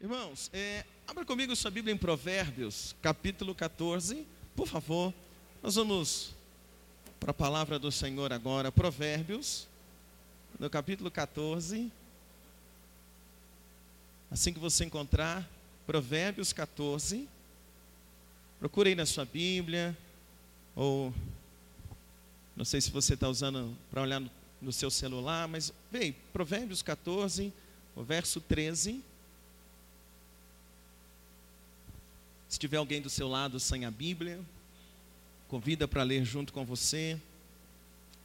Irmãos, é, abra comigo sua Bíblia em Provérbios, capítulo 14, por favor. Nós vamos para a palavra do Senhor agora, Provérbios, no capítulo 14. Assim que você encontrar, Provérbios 14. Procure aí na sua Bíblia, ou não sei se você está usando para olhar no, no, seu celular, mas vem, Provérbios 14, o verso 13. Se tiver alguém do seu lado sem a Bíblia, convida para ler junto com você.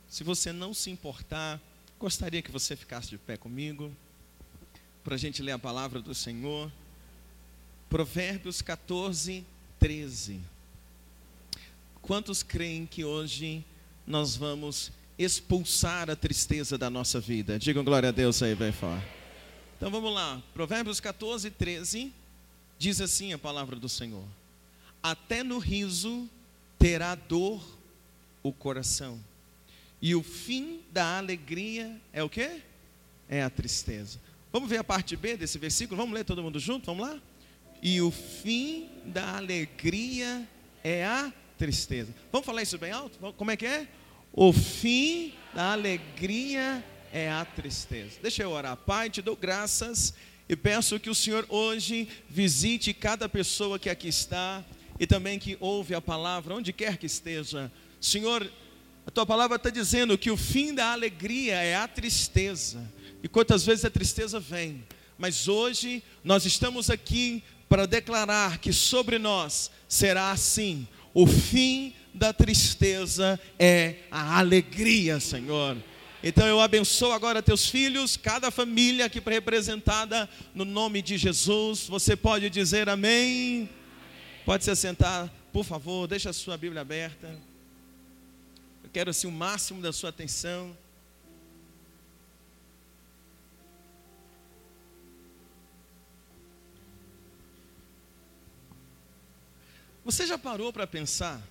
Se você não se importar, gostaria que você ficasse de pé comigo, para a gente ler a palavra do Senhor. Provérbios 14, 13. Quantos creem que hoje nós vamos expulsar a tristeza da nossa vida? Digam glória a Deus aí, bem fora. Então vamos lá, Provérbios 14, 13. Diz assim a palavra do Senhor: Até no riso terá dor o coração, e o fim da alegria é o que? É a tristeza. Vamos ver a parte B desse versículo? Vamos ler todo mundo junto? Vamos lá? E o fim da alegria é a tristeza. Vamos falar isso bem alto? Como é que é? O fim da alegria é a tristeza. Deixa eu orar. Pai, te dou graças e peço que o Senhor hoje visite cada pessoa que aqui está e também que ouve a palavra, onde quer que esteja. Senhor, a tua palavra está dizendo que o fim da alegria é a tristeza. E quantas vezes a tristeza vem, mas hoje nós estamos aqui para declarar que sobre nós será assim: o fim da tristeza é a alegria, Senhor. Então eu abençoo agora teus filhos, cada família aqui representada no nome de Jesus. Você pode dizer amém? Pode se assentar, por favor, deixa a sua Bíblia aberta. Eu quero assim o máximo da sua atenção. Você já parou para pensar?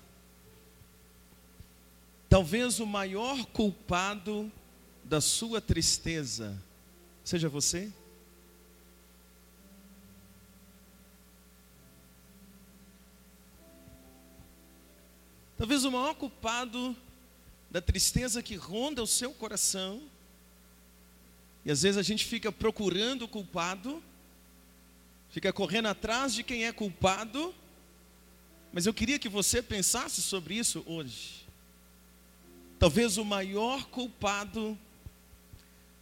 Talvez o maior culpado da sua tristeza seja você? Talvez o maior culpado da tristeza que ronda o seu coração, e às vezes a gente fica procurando o culpado, fica correndo atrás de quem é culpado, mas eu queria que você pensasse sobre isso hoje. Talvez o maior culpado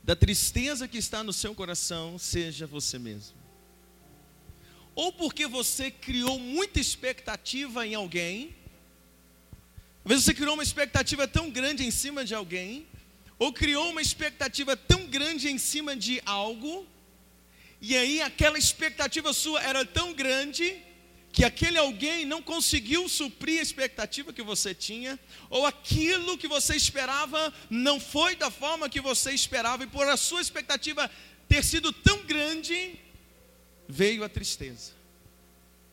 da tristeza que está no seu coração seja você mesmo. Ou porque você criou muita expectativa em alguém, talvez você criou uma expectativa tão grande em cima de alguém, ou criou uma expectativa tão grande em cima de algo, e aí aquela expectativa sua era tão grande que aquele alguém não conseguiu suprir a expectativa que você tinha, ou aquilo que você esperava não foi da forma que você esperava, e por a sua expectativa ter sido tão grande, veio a tristeza.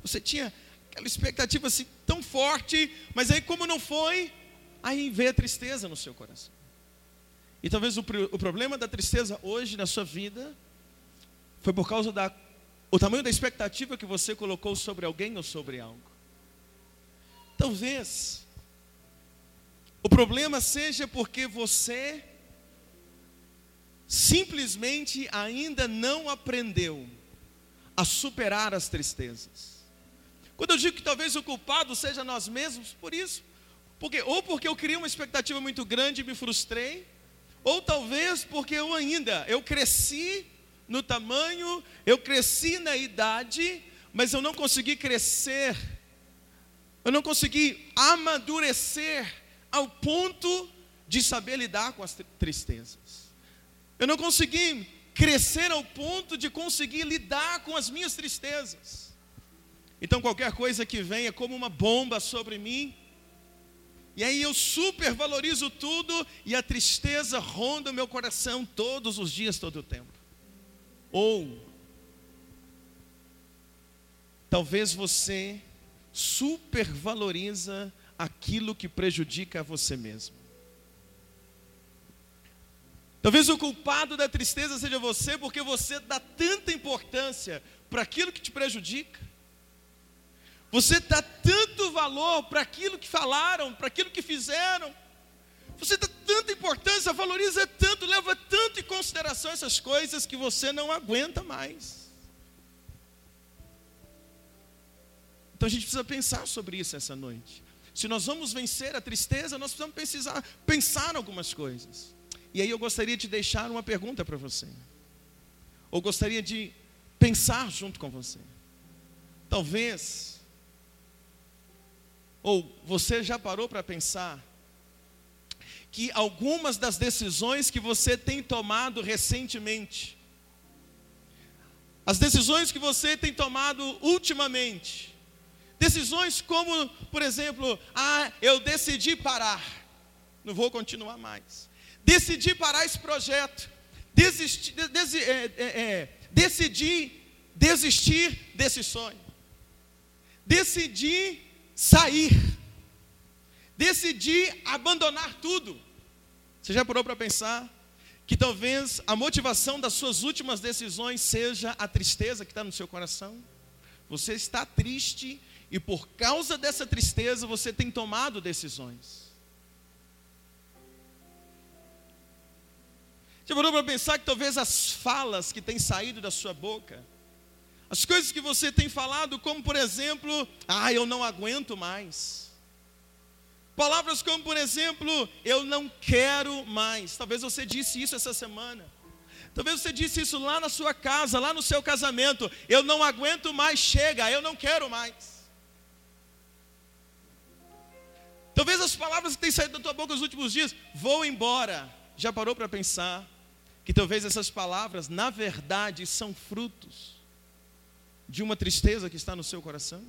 Você tinha aquela expectativa assim tão forte, mas aí, como não foi, aí veio a tristeza no seu coração. E talvez o, o problema da tristeza hoje na sua vida foi por causa da o tamanho da expectativa que você colocou sobre alguém ou sobre algo. Talvez o problema seja porque você simplesmente ainda não aprendeu a superar as tristezas. Quando eu digo que talvez o culpado seja nós mesmos, por isso, porque ou porque eu criei uma expectativa muito grande e me frustrei, ou talvez porque eu ainda eu cresci no tamanho, eu cresci na idade, mas eu não consegui crescer, eu não consegui amadurecer ao ponto de saber lidar com as tristezas. Eu não consegui crescer ao ponto de conseguir lidar com as minhas tristezas. Então qualquer coisa que venha como uma bomba sobre mim, e aí eu supervalorizo tudo e a tristeza ronda o meu coração todos os dias, todo o tempo. Ou talvez você supervaloriza aquilo que prejudica a você mesmo. Talvez o culpado da tristeza seja você, porque você dá tanta importância para aquilo que te prejudica. Você dá tanto valor para aquilo que falaram, para aquilo que fizeram. Você dá tanta importância, valoriza tanto, leva tanto em consideração essas coisas que você não aguenta mais. Então a gente precisa pensar sobre isso essa noite. Se nós vamos vencer a tristeza, nós precisamos pensar, pensar algumas coisas. E aí eu gostaria de deixar uma pergunta para você. Ou gostaria de pensar junto com você. Talvez, ou você já parou para pensar, que algumas das decisões que você tem tomado recentemente, as decisões que você tem tomado ultimamente, Decisões como, por exemplo, ah, eu decidi parar, não vou continuar mais. Decidi parar esse projeto. Desisti, des, é, é, é, decidi desistir desse sonho. Decidi sair. Decidi abandonar tudo. Você já parou para pensar que talvez a motivação das suas últimas decisões seja a tristeza que está no seu coração? Você está triste e por causa dessa tristeza você tem tomado decisões. Já parou para pensar que talvez as falas que têm saído da sua boca, as coisas que você tem falado, como por exemplo, ah, eu não aguento mais. Palavras como, por exemplo, eu não quero mais. Talvez você disse isso essa semana. Talvez você disse isso lá na sua casa, lá no seu casamento. Eu não aguento mais, chega, eu não quero mais. Talvez as palavras que têm saído da tua boca nos últimos dias, vou embora. Já parou para pensar que talvez essas palavras, na verdade, são frutos de uma tristeza que está no seu coração?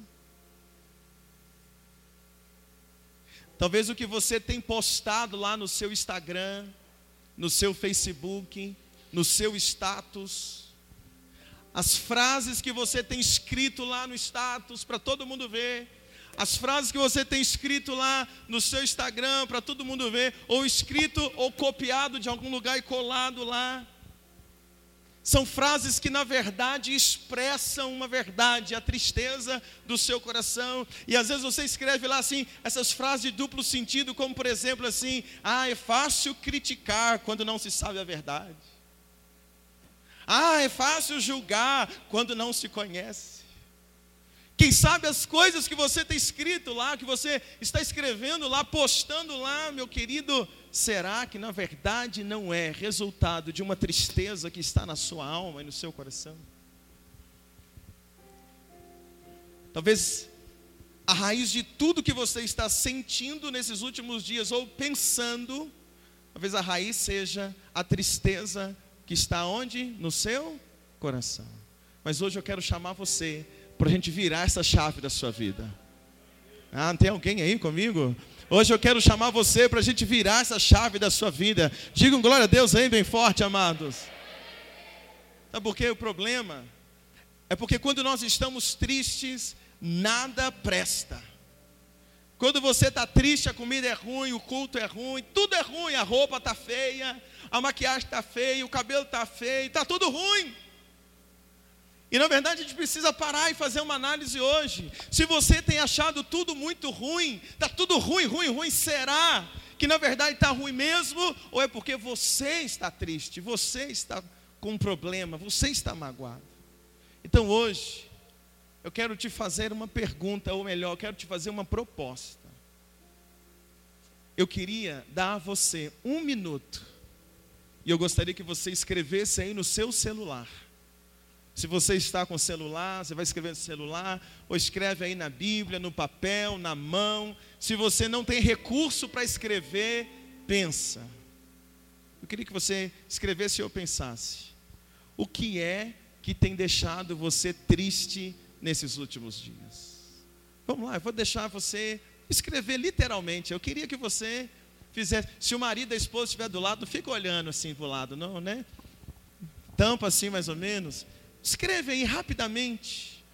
Talvez o que você tem postado lá no seu Instagram, no seu Facebook, no seu status, as frases que você tem escrito lá no status para todo mundo ver, as frases que você tem escrito lá no seu Instagram para todo mundo ver, ou escrito ou copiado de algum lugar e colado lá. São frases que na verdade expressam uma verdade, a tristeza do seu coração. E às vezes você escreve lá assim, essas frases de duplo sentido, como por exemplo assim: "Ah, é fácil criticar quando não se sabe a verdade". Ah, é fácil julgar quando não se conhece. Quem sabe as coisas que você tem escrito lá, que você está escrevendo lá, postando lá, meu querido, será que na verdade não é resultado de uma tristeza que está na sua alma e no seu coração? Talvez a raiz de tudo que você está sentindo nesses últimos dias ou pensando, talvez a raiz seja a tristeza que está onde? No seu coração. Mas hoje eu quero chamar você para a gente virar essa chave da sua vida. Ah, tem alguém aí comigo? Hoje eu quero chamar você para a gente virar essa chave da sua vida. Digam glória a Deus aí, bem forte, amados. Sabe por quê? O problema é porque quando nós estamos tristes, nada presta. Quando você está triste, a comida é ruim, o culto é ruim, tudo é ruim, a roupa está feia, a maquiagem está feia, o cabelo está feio, está tudo ruim. E na verdade a gente precisa parar e fazer uma análise hoje. Se você tem achado tudo muito ruim, está tudo ruim, ruim, ruim, será que na verdade está ruim mesmo? Ou é porque você está triste, você está com um problema, você está magoado? Então hoje, eu quero te fazer uma pergunta, ou melhor, eu quero te fazer uma proposta. Eu queria dar a você um minuto, e eu gostaria que você escrevesse aí no seu celular se você está com celular, você vai escrever no celular, ou escreve aí na Bíblia, no papel, na mão. Se você não tem recurso para escrever, pensa. Eu queria que você escrevesse ou pensasse. O que é que tem deixado você triste nesses últimos dias? Vamos lá, eu vou deixar você escrever literalmente. Eu queria que você fizesse. Se o marido e a esposa estiver do lado, não fica olhando assim para o lado, não, né? Tampa assim mais ou menos. Escreve aí rapidamente.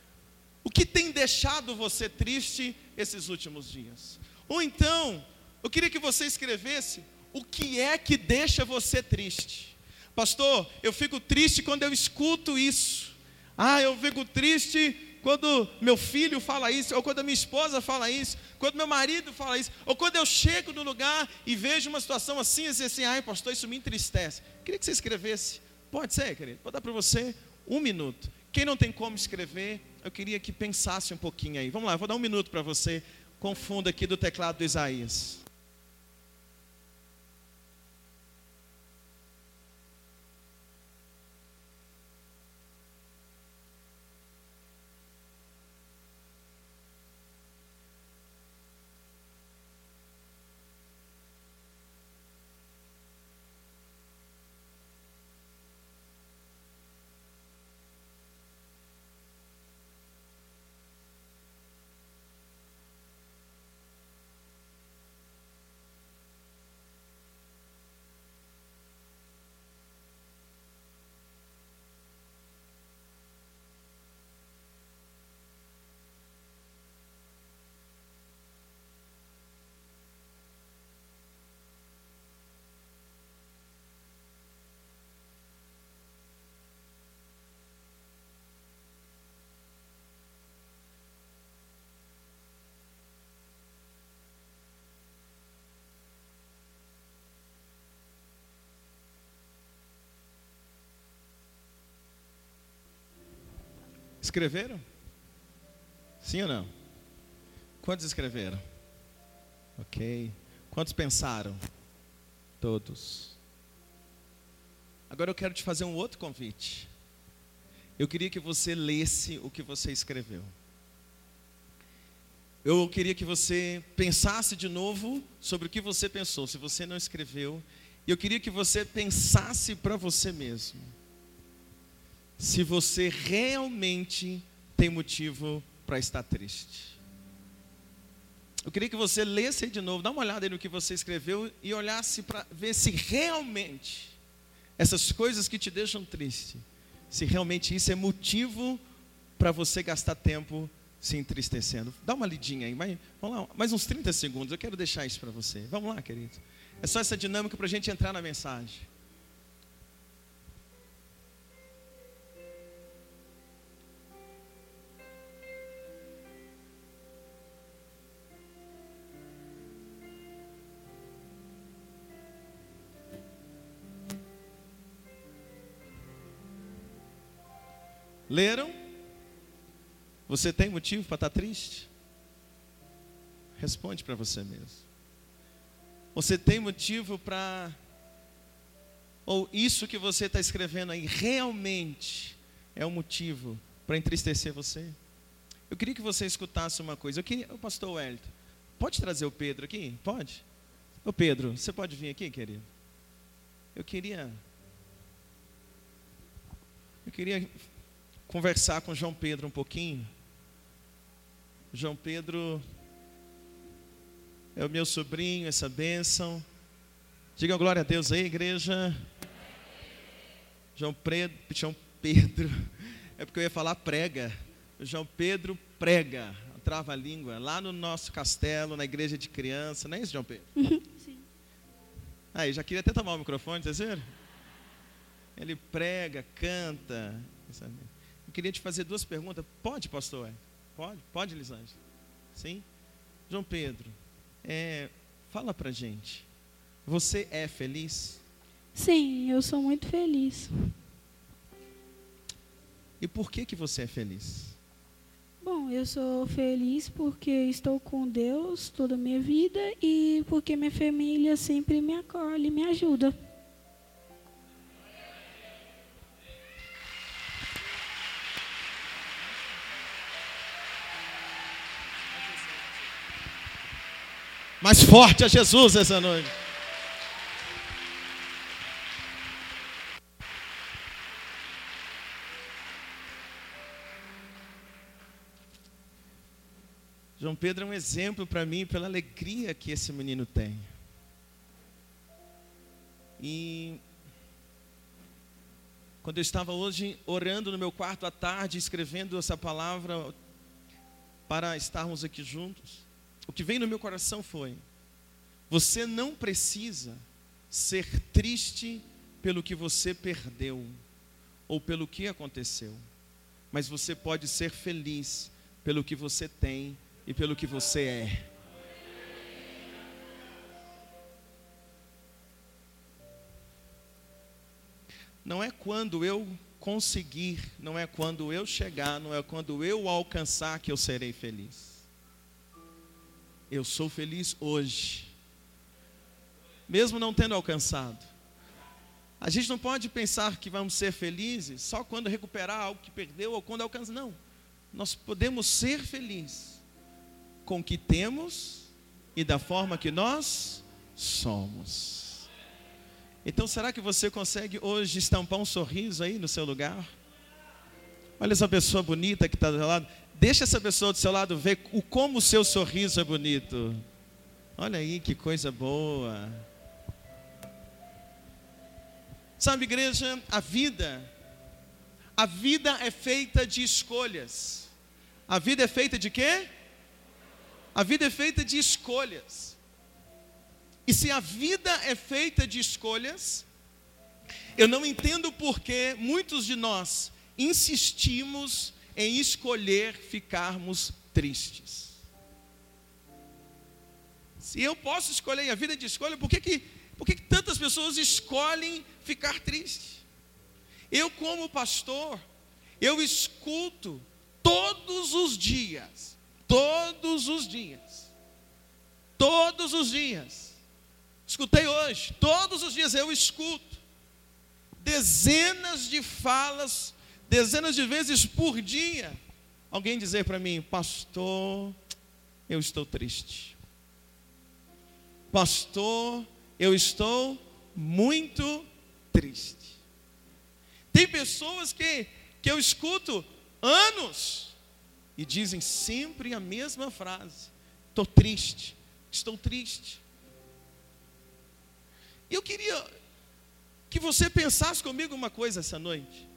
O que tem deixado você triste esses últimos dias? Ou então, eu queria que você escrevesse o que é que deixa você triste. Pastor, eu fico triste quando eu escuto isso. Ah, eu fico triste quando meu filho fala isso, ou quando a minha esposa fala isso, quando meu marido fala isso, ou quando eu chego no lugar e vejo uma situação assim, assim, assim ai pastor, isso me entristece. Queria que você escrevesse. Pode ser, querido? Vou dar para você um minuto. Quem não tem como escrever, eu queria que pensasse um pouquinho aí. Vamos lá, vou dar um minuto para você. Confunda aqui do teclado do Isaías. Escreveram? Sim ou não? Quantos escreveram? Ok. Quantos pensaram? Todos. Agora eu quero te fazer um outro convite. Eu queria que você lesse o que você escreveu. Eu queria que você pensasse de novo sobre o que você pensou, se você não escreveu. Eu queria que você pensasse para você mesmo se você realmente tem motivo para estar triste. Eu queria que você lesse de novo, dá uma olhada no que você escreveu e olhasse para ver se realmente essas coisas que te deixam triste, se realmente isso é motivo para você gastar tempo se entristecendo. Dá uma lidinha aí, vai, vamos lá, mais uns 30 segundos, eu quero deixar isso para você. Vamos lá, querido. É só essa dinâmica para a gente entrar na mensagem. Leram? Você tem motivo para estar tá triste? Responde para você mesmo. Você tem motivo para. Ou isso que você está escrevendo aí realmente é um motivo para entristecer você? Eu queria que você escutasse uma coisa. Eu queria, o pastor Wellington, pode trazer o Pedro aqui? Pode? Ô Pedro, você pode vir aqui, querido? Eu queria. Eu queria conversar com João Pedro um pouquinho. João Pedro é o meu sobrinho, essa bênção. Diga glória a Deus aí, igreja. João Pedro, João Pedro, é porque eu ia falar prega. João Pedro prega, trava a língua, lá no nosso castelo, na igreja de criança, não é isso, João Pedro? Sim. Aí, já queria até tomar o microfone, vocês viram? Ele prega, canta, sabe? Queria te fazer duas perguntas. Pode, pastor? Pode? Pode, Lisângela? Sim? João Pedro, é, fala pra gente. Você é feliz? Sim, eu sou muito feliz. E por que que você é feliz? Bom, eu sou feliz porque estou com Deus toda a minha vida e porque minha família sempre me acolhe e me ajuda. Mais forte a Jesus essa noite. João Pedro é um exemplo para mim pela alegria que esse menino tem. E quando eu estava hoje orando no meu quarto à tarde, escrevendo essa palavra para estarmos aqui juntos, o que veio no meu coração foi: você não precisa ser triste pelo que você perdeu ou pelo que aconteceu, mas você pode ser feliz pelo que você tem e pelo que você é. Não é quando eu conseguir, não é quando eu chegar, não é quando eu alcançar que eu serei feliz. Eu sou feliz hoje, mesmo não tendo alcançado. A gente não pode pensar que vamos ser felizes só quando recuperar algo que perdeu ou quando alcança. Não. Nós podemos ser felizes com o que temos e da forma que nós somos. Então, será que você consegue hoje estampar um sorriso aí no seu lugar? Olha essa pessoa bonita que está do lado. Deixa essa pessoa do seu lado ver o, como o seu sorriso é bonito. Olha aí que coisa boa. Sabe, igreja, a vida, a vida é feita de escolhas. A vida é feita de quê? A vida é feita de escolhas. E se a vida é feita de escolhas, eu não entendo por que muitos de nós insistimos em escolher ficarmos tristes. Se eu posso escolher a vida de escolha, por que, que, por que, que tantas pessoas escolhem ficar tristes? Eu, como pastor, eu escuto todos os dias, todos os dias, todos os dias, Escutei hoje, todos os dias eu escuto dezenas de falas, dezenas de vezes por dia, alguém dizer para mim, pastor, eu estou triste. Pastor, eu estou muito triste. Tem pessoas que, que eu escuto anos e dizem sempre a mesma frase: estou triste, estou triste. E eu queria que você pensasse comigo uma coisa essa noite.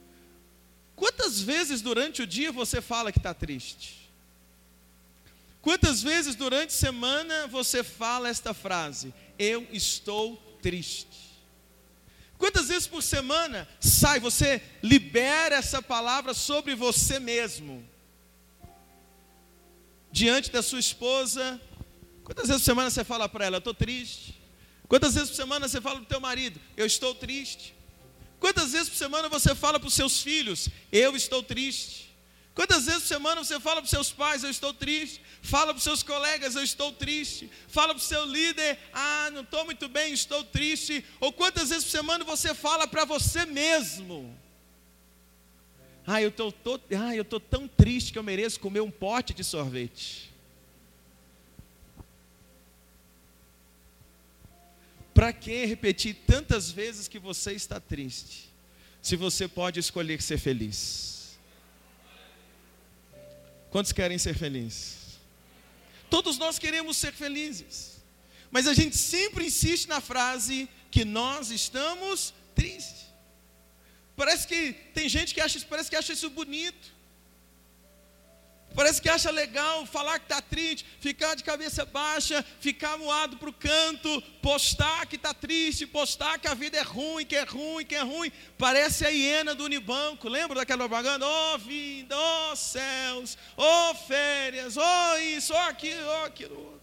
Quantas vezes durante o dia você fala que está triste? Quantas vezes durante a semana você fala esta frase? Eu estou triste. Quantas vezes por semana sai, você libera essa palavra sobre você mesmo? Diante da sua esposa, quantas vezes por semana você fala para ela, eu estou triste? Quantas vezes por semana você fala para o teu marido, eu estou triste? Quantas vezes por semana você fala para os seus filhos, eu estou triste? Quantas vezes por semana você fala para os seus pais, eu estou triste? Fala para os seus colegas, eu estou triste? Fala para o seu líder, ah, não estou muito bem, estou triste? Ou quantas vezes por semana você fala para você mesmo? Ah, eu estou ah, tão triste que eu mereço comer um pote de sorvete. Para que repetir tantas vezes que você está triste, se você pode escolher ser feliz? Quantos querem ser felizes? Todos nós queremos ser felizes, mas a gente sempre insiste na frase que nós estamos tristes. Parece que tem gente que acha, parece que acha isso bonito. Parece que acha legal falar que está triste, ficar de cabeça baixa, ficar moado para o canto, postar que está triste, postar que a vida é ruim, que é ruim, que é ruim. Parece a hiena do Unibanco, lembra daquela propaganda? Oh vida, oh céus, oh férias, oh isso, oh aquilo, oh aquilo.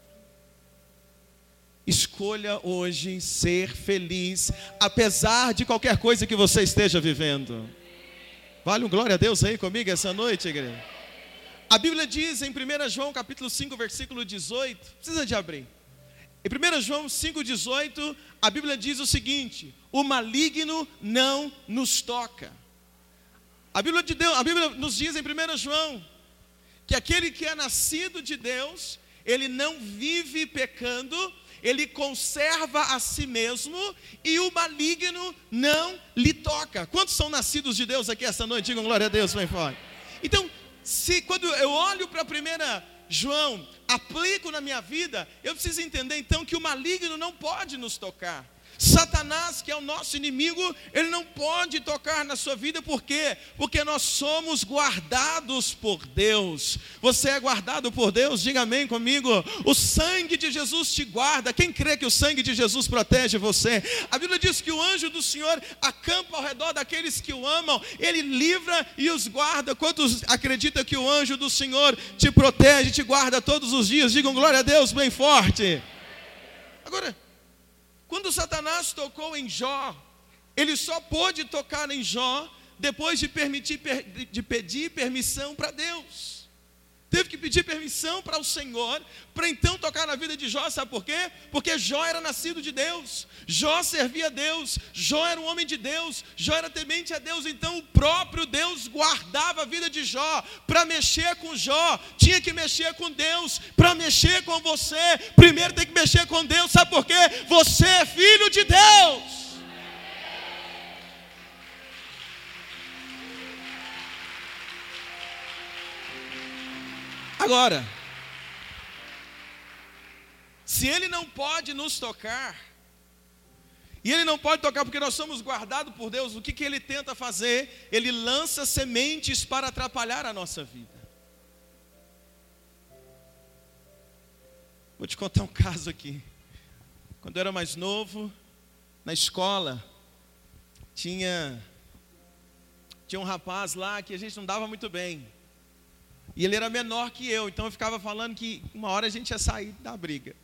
Escolha hoje ser feliz, apesar de qualquer coisa que você esteja vivendo. Vale um glória a Deus aí comigo essa noite, igreja. A Bíblia diz em 1 João capítulo 5, versículo 18, precisa de abrir. Em 1 João 5,18, a Bíblia diz o seguinte: o maligno não nos toca. A Bíblia, de Deus, a Bíblia nos diz em 1 João que aquele que é nascido de Deus, ele não vive pecando, ele conserva a si mesmo e o maligno não lhe toca. Quantos são nascidos de Deus aqui essa noite? Digam glória a Deus, bem forte. Então, se quando eu olho para a primeira João, aplico na minha vida, eu preciso entender então que o maligno não pode nos tocar. Satanás, que é o nosso inimigo, ele não pode tocar na sua vida, por quê? Porque nós somos guardados por Deus. Você é guardado por Deus? Diga amém comigo. O sangue de Jesus te guarda. Quem crê que o sangue de Jesus protege você? A Bíblia diz que o anjo do Senhor acampa ao redor daqueles que o amam, ele livra e os guarda. Quantos acreditam que o anjo do Senhor te protege, te guarda todos os dias? Digam glória a Deus bem forte. Agora, quando Satanás tocou em Jó, ele só pôde tocar em Jó depois de, permitir, de pedir permissão para Deus. Teve que pedir permissão para o Senhor, para então tocar na vida de Jó, sabe por quê? Porque Jó era nascido de Deus, Jó servia a Deus, Jó era um homem de Deus, Jó era temente a Deus, então o próprio Deus guardava a vida de Jó, para mexer com Jó, tinha que mexer com Deus, para mexer com você, primeiro tem que mexer com Deus, sabe por quê? Você é filho de Deus. Agora, se ele não pode nos tocar, e ele não pode tocar porque nós somos guardados por Deus, o que, que ele tenta fazer? Ele lança sementes para atrapalhar a nossa vida. Vou te contar um caso aqui. Quando eu era mais novo, na escola, tinha, tinha um rapaz lá que a gente não dava muito bem. E ele era menor que eu, então eu ficava falando que uma hora a gente ia sair da briga.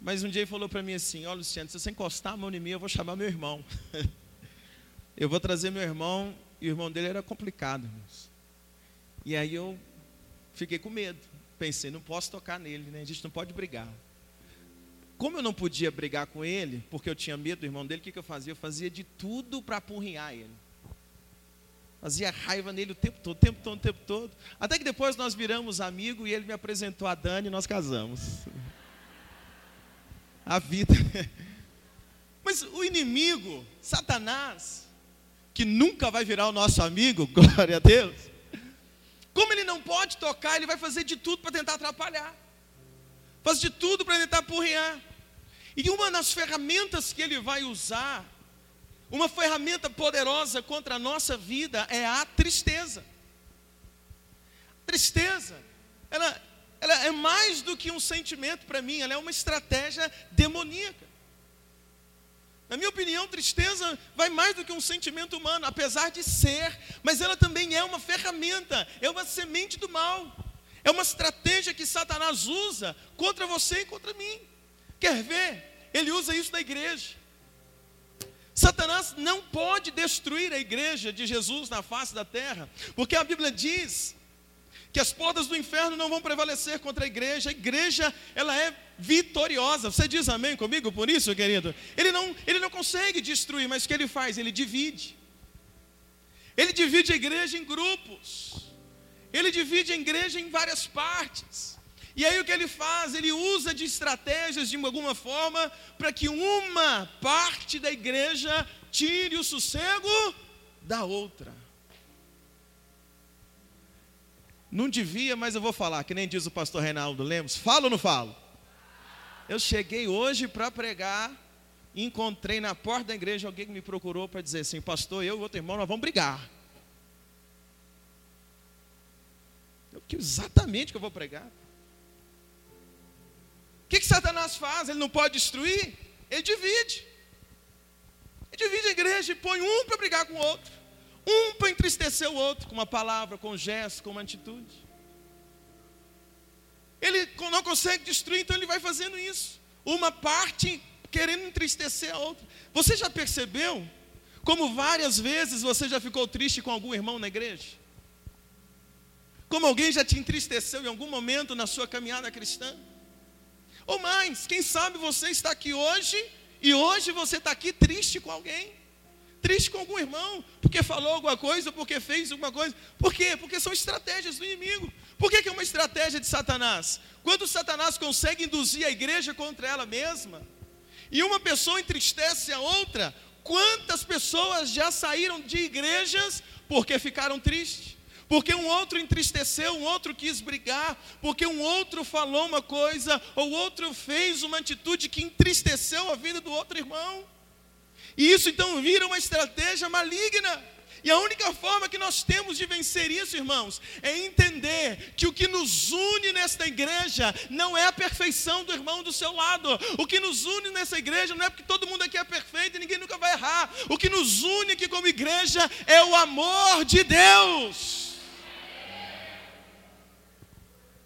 Mas um dia ele falou para mim assim: oh, Luciano, se você encostar a mão em mim, eu vou chamar meu irmão. eu vou trazer meu irmão, e o irmão dele era complicado. Irmãos. E aí eu fiquei com medo. Pensei, não posso tocar nele, né? A gente não pode brigar. Como eu não podia brigar com ele, porque eu tinha medo do irmão dele, o que, que eu fazia? Eu fazia de tudo para apurrinhar ele. Fazia raiva nele o tempo todo, o tempo todo, o tempo todo. Até que depois nós viramos amigos e ele me apresentou a Dani e nós casamos. A vida. Mas o inimigo, Satanás, que nunca vai virar o nosso amigo, glória a Deus. Como ele não pode tocar, ele vai fazer de tudo para tentar atrapalhar. Faz de tudo para tentar apurrear. E uma das ferramentas que ele vai usar uma ferramenta poderosa contra a nossa vida é a tristeza. Tristeza, ela, ela é mais do que um sentimento para mim, ela é uma estratégia demoníaca. Na minha opinião, tristeza vai mais do que um sentimento humano, apesar de ser, mas ela também é uma ferramenta, é uma semente do mal, é uma estratégia que Satanás usa contra você e contra mim. Quer ver? Ele usa isso na igreja. Satanás não pode destruir a igreja de Jesus na face da terra, porque a Bíblia diz que as portas do inferno não vão prevalecer contra a igreja. A igreja, ela é vitoriosa. Você diz amém comigo por isso, querido? Ele não, ele não consegue destruir, mas o que ele faz? Ele divide. Ele divide a igreja em grupos. Ele divide a igreja em várias partes. E aí o que ele faz? Ele usa de estratégias de alguma forma para que uma parte da igreja tire o sossego da outra. Não devia, mas eu vou falar, que nem diz o pastor Reinaldo Lemos. Falo ou não falo? Eu cheguei hoje para pregar, encontrei na porta da igreja alguém que me procurou para dizer assim: Pastor, eu e outro irmão, nós vamos brigar. Eu, que exatamente que eu vou pregar. O que, que Satanás faz? Ele não pode destruir? Ele divide. Ele divide a igreja e põe um para brigar com o outro. Um para entristecer o outro com uma palavra, com um gesto, com uma atitude. Ele não consegue destruir, então ele vai fazendo isso. Uma parte querendo entristecer a outra. Você já percebeu como várias vezes você já ficou triste com algum irmão na igreja? Como alguém já te entristeceu em algum momento na sua caminhada cristã? Ou mais, quem sabe você está aqui hoje e hoje você está aqui triste com alguém, triste com algum irmão, porque falou alguma coisa, porque fez alguma coisa. Por quê? Porque são estratégias do inimigo. Por que, é uma estratégia de Satanás? Quando Satanás consegue induzir a igreja contra ela mesma, e uma pessoa entristece a outra, quantas pessoas já saíram de igrejas porque ficaram tristes? Porque um outro entristeceu, um outro quis brigar, porque um outro falou uma coisa, ou outro fez uma atitude que entristeceu a vida do outro irmão. E isso então vira uma estratégia maligna. E a única forma que nós temos de vencer isso, irmãos, é entender que o que nos une nesta igreja não é a perfeição do irmão do seu lado. O que nos une nessa igreja não é porque todo mundo aqui é perfeito e ninguém nunca vai errar. O que nos une aqui como igreja é o amor de Deus.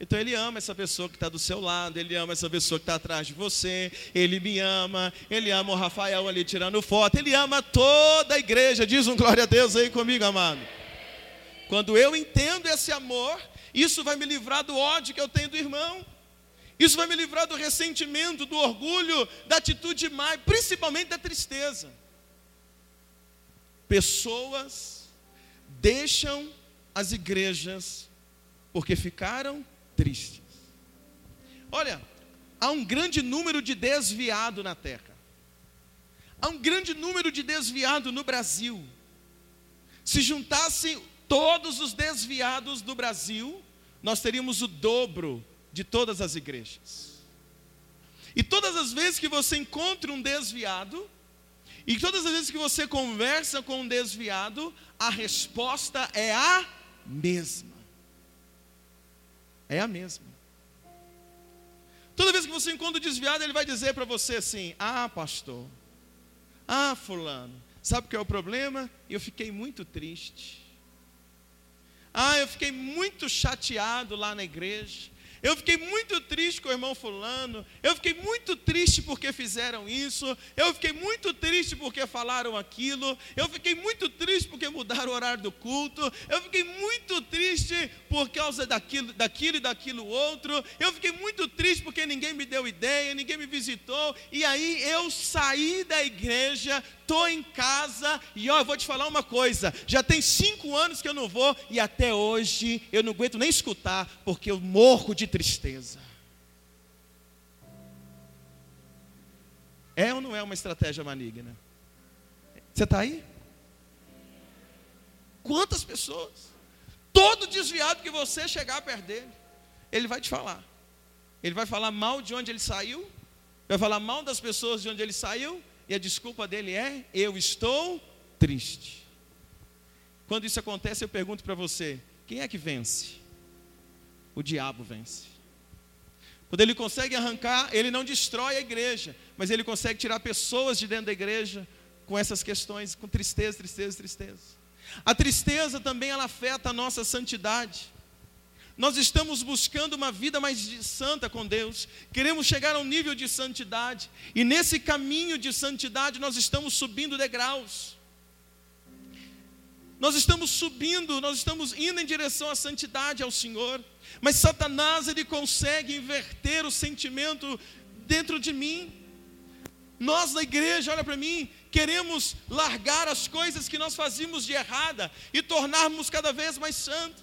Então ele ama essa pessoa que está do seu lado, ele ama essa pessoa que está atrás de você, ele me ama, ele ama o Rafael ali tirando foto, ele ama toda a igreja. Diz um glória a Deus aí comigo, amado. Quando eu entendo esse amor, isso vai me livrar do ódio que eu tenho do irmão. Isso vai me livrar do ressentimento, do orgulho, da atitude má, principalmente da tristeza. Pessoas deixam as igrejas porque ficaram tristes. Olha, há um grande número de desviado na terra. Há um grande número de desviado no Brasil. Se juntassem todos os desviados do Brasil, nós teríamos o dobro de todas as igrejas. E todas as vezes que você encontra um desviado, e todas as vezes que você conversa com um desviado, a resposta é a mesma é a mesma. Toda vez que você encontra o desviado, ele vai dizer para você assim: Ah, pastor, ah, Fulano, sabe o que é o problema? Eu fiquei muito triste. Ah, eu fiquei muito chateado lá na igreja. Eu fiquei muito triste com o irmão Fulano. Eu fiquei muito triste porque fizeram isso. Eu fiquei muito triste porque falaram aquilo. Eu fiquei muito triste porque mudaram o horário do culto. Eu fiquei muito triste por causa daquilo, daquilo e daquilo outro. Eu fiquei muito triste porque ninguém me deu ideia, ninguém me visitou. E aí eu saí da igreja estou em casa e ó, eu vou te falar uma coisa: já tem cinco anos que eu não vou e até hoje eu não aguento nem escutar, porque eu morro de tristeza. É ou não é uma estratégia maligna? Você está aí? Quantas pessoas? Todo desviado que você chegar perto dele, ele vai te falar. Ele vai falar mal de onde ele saiu, vai falar mal das pessoas de onde ele saiu, e a desculpa dele é: eu estou triste. Quando isso acontece, eu pergunto para você: quem é que vence? O diabo vence. Quando ele consegue arrancar, ele não destrói a igreja, mas ele consegue tirar pessoas de dentro da igreja com essas questões, com tristeza, tristeza, tristeza. A tristeza também ela afeta a nossa santidade. Nós estamos buscando uma vida mais santa com Deus, queremos chegar a um nível de santidade, e nesse caminho de santidade nós estamos subindo degraus. Nós estamos subindo, nós estamos indo em direção à santidade ao Senhor, mas Satanás ele consegue inverter o sentimento dentro de mim. Nós na igreja, olha para mim, queremos largar as coisas que nós fazíamos de errada e tornarmos cada vez mais santos.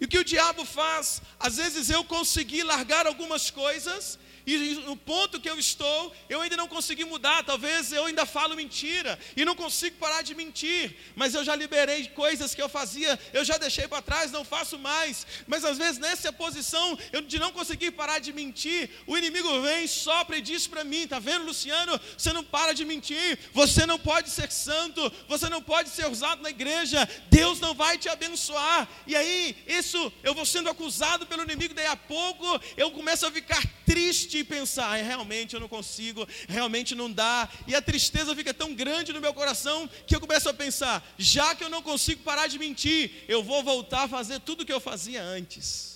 E o que o diabo faz? Às vezes eu consegui largar algumas coisas e no ponto que eu estou, eu ainda não consegui mudar. Talvez eu ainda falo mentira e não consigo parar de mentir. Mas eu já liberei coisas que eu fazia, eu já deixei para trás, não faço mais. Mas às vezes nessa posição de não conseguir parar de mentir, o inimigo vem, sopra e diz para mim: Tá vendo, Luciano? Você não para de mentir. Você não pode ser santo. Você não pode ser usado na igreja. Deus não vai te abençoar. E aí, isso eu vou sendo acusado pelo inimigo. Daí a pouco eu começo a ficar triste e pensar, é, realmente eu não consigo, realmente não dá, e a tristeza fica tão grande no meu coração que eu começo a pensar, já que eu não consigo parar de mentir, eu vou voltar a fazer tudo o que eu fazia antes.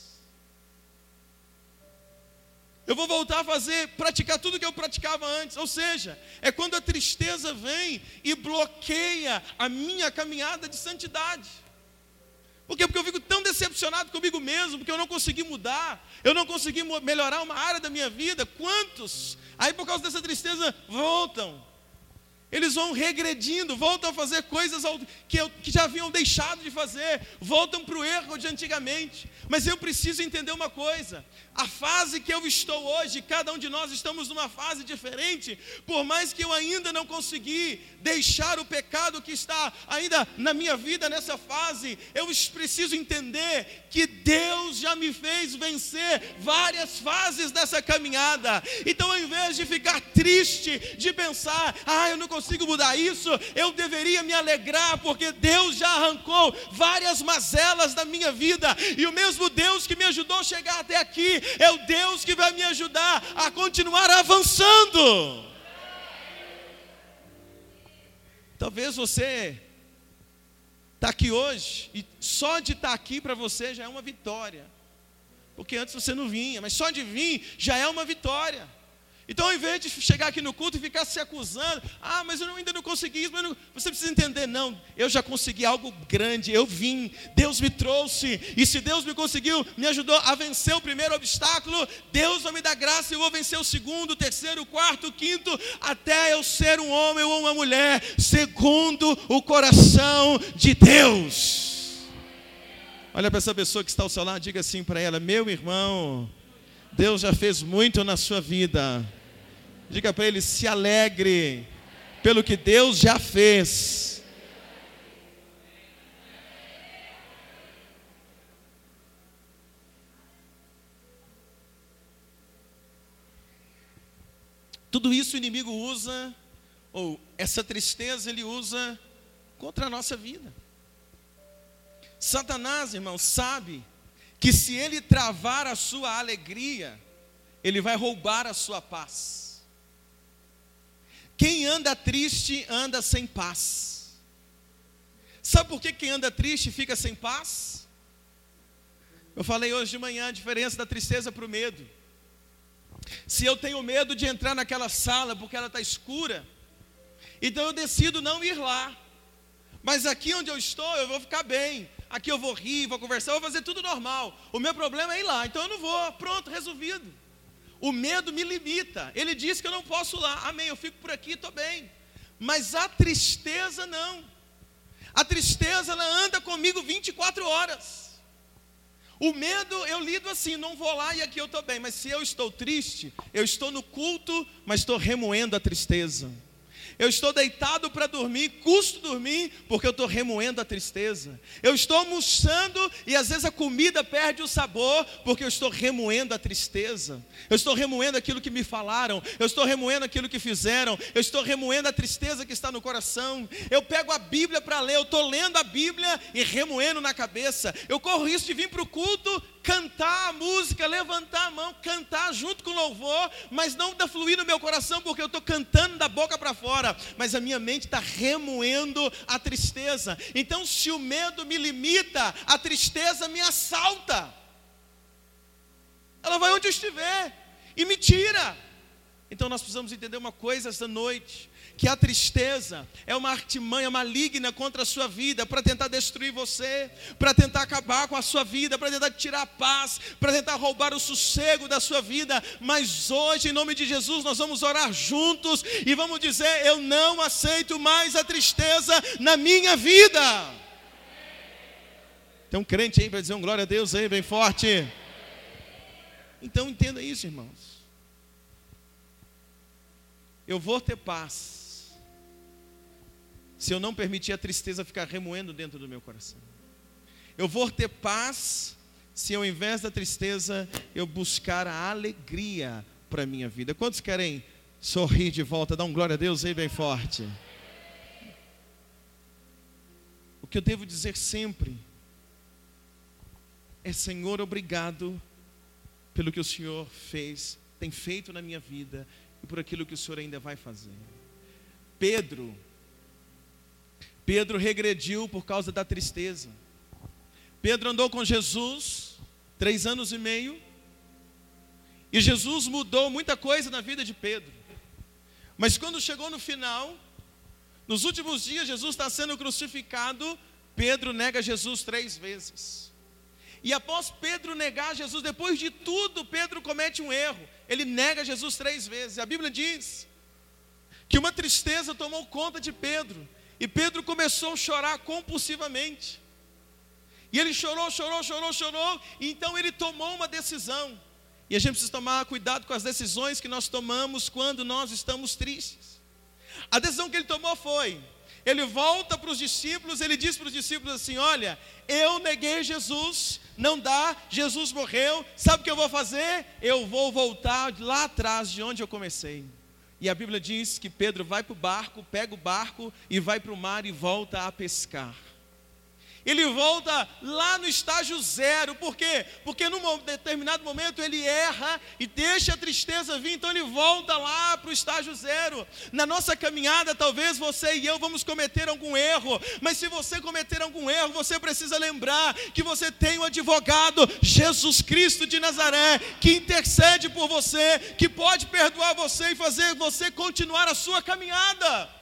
Eu vou voltar a fazer, praticar tudo que eu praticava antes. Ou seja, é quando a tristeza vem e bloqueia a minha caminhada de santidade. Por quê? Porque eu fico tão decepcionado comigo mesmo, porque eu não consegui mudar, eu não consegui melhorar uma área da minha vida. Quantos, aí por causa dessa tristeza, voltam? Eles vão regredindo, voltam a fazer coisas que, já haviam deixado de fazer, voltam para o erro de antigamente. Mas eu preciso entender uma coisa: a fase que eu estou hoje, cada um de nós estamos numa fase diferente, por mais que eu ainda não consegui deixar o pecado que está ainda na minha vida nessa fase, eu preciso entender que Deus já me fez vencer várias fases dessa caminhada. Então, ao invés de ficar triste, de pensar, ah, eu não consigo mudar isso, eu deveria me alegrar, porque Deus já arrancou várias mazelas da minha vida, e o mesmo Deus que me ajudou a chegar até aqui, é o Deus que vai me ajudar a continuar avançando. Talvez você está aqui hoje e só de estar tá aqui para você já é uma vitória. Porque antes você não vinha, mas só de vir já é uma vitória. Então, ao invés de chegar aqui no culto e ficar se acusando, ah, mas eu ainda não consegui isso, não... você precisa entender, não, eu já consegui algo grande, eu vim, Deus me trouxe, e se Deus me conseguiu, me ajudou a vencer o primeiro obstáculo, Deus vai me dar graça eu vou vencer o segundo, o terceiro, o quarto, o quinto, até eu ser um homem ou uma mulher, segundo o coração de Deus. Olha para essa pessoa que está ao seu lado, diga assim para ela: meu irmão, Deus já fez muito na sua vida. Diga para ele: se alegre pelo que Deus já fez. Tudo isso o inimigo usa, ou essa tristeza ele usa contra a nossa vida. Satanás, irmão, sabe que se ele travar a sua alegria, ele vai roubar a sua paz. Quem anda triste anda sem paz. Sabe por que quem anda triste fica sem paz? Eu falei hoje de manhã a diferença da tristeza para o medo. Se eu tenho medo de entrar naquela sala porque ela está escura, então eu decido não ir lá. Mas aqui onde eu estou, eu vou ficar bem. Aqui eu vou rir, vou conversar, vou fazer tudo normal. O meu problema é ir lá, então eu não vou. Pronto, resolvido. O medo me limita. Ele diz que eu não posso lá. Amém. Eu fico por aqui, estou bem. Mas a tristeza não. A tristeza ela anda comigo 24 horas. O medo eu lido assim, não vou lá e aqui eu estou bem. Mas se eu estou triste, eu estou no culto, mas estou remoendo a tristeza. Eu estou deitado para dormir, custo dormir, porque eu estou remoendo a tristeza. Eu estou almoçando e às vezes a comida perde o sabor, porque eu estou remoendo a tristeza. Eu estou remoendo aquilo que me falaram, eu estou remoendo aquilo que fizeram, eu estou remoendo a tristeza que está no coração. Eu pego a Bíblia para ler, eu estou lendo a Bíblia e remoendo na cabeça. Eu corro risco de vir para o culto cantar a música, levantar a mão, cantar junto com o louvor, mas não está fluir no meu coração porque eu estou cantando da boca para fora, mas a minha mente está remoendo a tristeza. Então, se o medo me limita, a tristeza me assalta. Ela vai onde eu estiver e me tira. Então, nós precisamos entender uma coisa esta noite que a tristeza é uma artimanha maligna contra a sua vida, para tentar destruir você, para tentar acabar com a sua vida, para tentar tirar a paz, para tentar roubar o sossego da sua vida. Mas hoje, em nome de Jesus, nós vamos orar juntos e vamos dizer: Eu não aceito mais a tristeza na minha vida. Tem um crente aí para dizer um glória a Deus aí, bem forte. Então entenda isso, irmãos. Eu vou ter paz se eu não permitir a tristeza ficar remoendo dentro do meu coração. Eu vou ter paz se ao invés da tristeza eu buscar a alegria para a minha vida. Quantos querem sorrir de volta? Dá um glória a Deus aí bem forte. O que eu devo dizer sempre é: Senhor, obrigado pelo que o Senhor fez, tem feito na minha vida e por aquilo que o Senhor ainda vai fazer. Pedro Pedro regrediu por causa da tristeza. Pedro andou com Jesus três anos e meio, e Jesus mudou muita coisa na vida de Pedro. Mas quando chegou no final, nos últimos dias, Jesus está sendo crucificado, Pedro nega Jesus três vezes. E após Pedro negar Jesus, depois de tudo, Pedro comete um erro. Ele nega Jesus três vezes. A Bíblia diz que uma tristeza tomou conta de Pedro, e Pedro começou a chorar compulsivamente. E ele chorou, chorou, chorou, chorou, e então ele tomou uma decisão. E a gente precisa tomar cuidado com as decisões que nós tomamos quando nós estamos tristes. A decisão que ele tomou foi: ele volta para os discípulos, ele diz para os discípulos assim: Olha, eu neguei Jesus, não dá, Jesus morreu, sabe o que eu vou fazer? Eu vou voltar lá atrás de onde eu comecei. E a Bíblia diz que Pedro vai para o barco, pega o barco e vai para o mar e volta a pescar ele volta lá no estágio zero. Por quê? Porque num determinado momento ele erra e deixa a tristeza vir, então ele volta lá para o estágio zero. Na nossa caminhada, talvez você e eu vamos cometer algum erro, mas se você cometer algum erro, você precisa lembrar que você tem um advogado, Jesus Cristo de Nazaré, que intercede por você, que pode perdoar você e fazer você continuar a sua caminhada.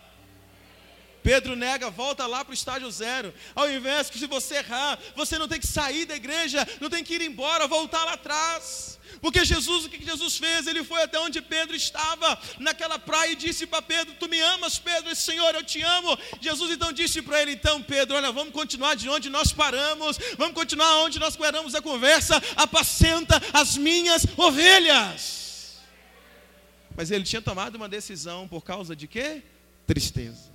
Pedro nega, volta lá para o estágio zero. Ao invés que se você errar, você não tem que sair da igreja, não tem que ir embora, voltar lá atrás. Porque Jesus, o que Jesus fez? Ele foi até onde Pedro estava, naquela praia, e disse para Pedro: Tu me amas, Pedro? Esse Senhor, eu te amo. Jesus então disse para ele: Então, Pedro, olha, vamos continuar de onde nós paramos, vamos continuar onde nós paramos a conversa, apacenta as minhas ovelhas. Mas ele tinha tomado uma decisão por causa de quê? Tristeza.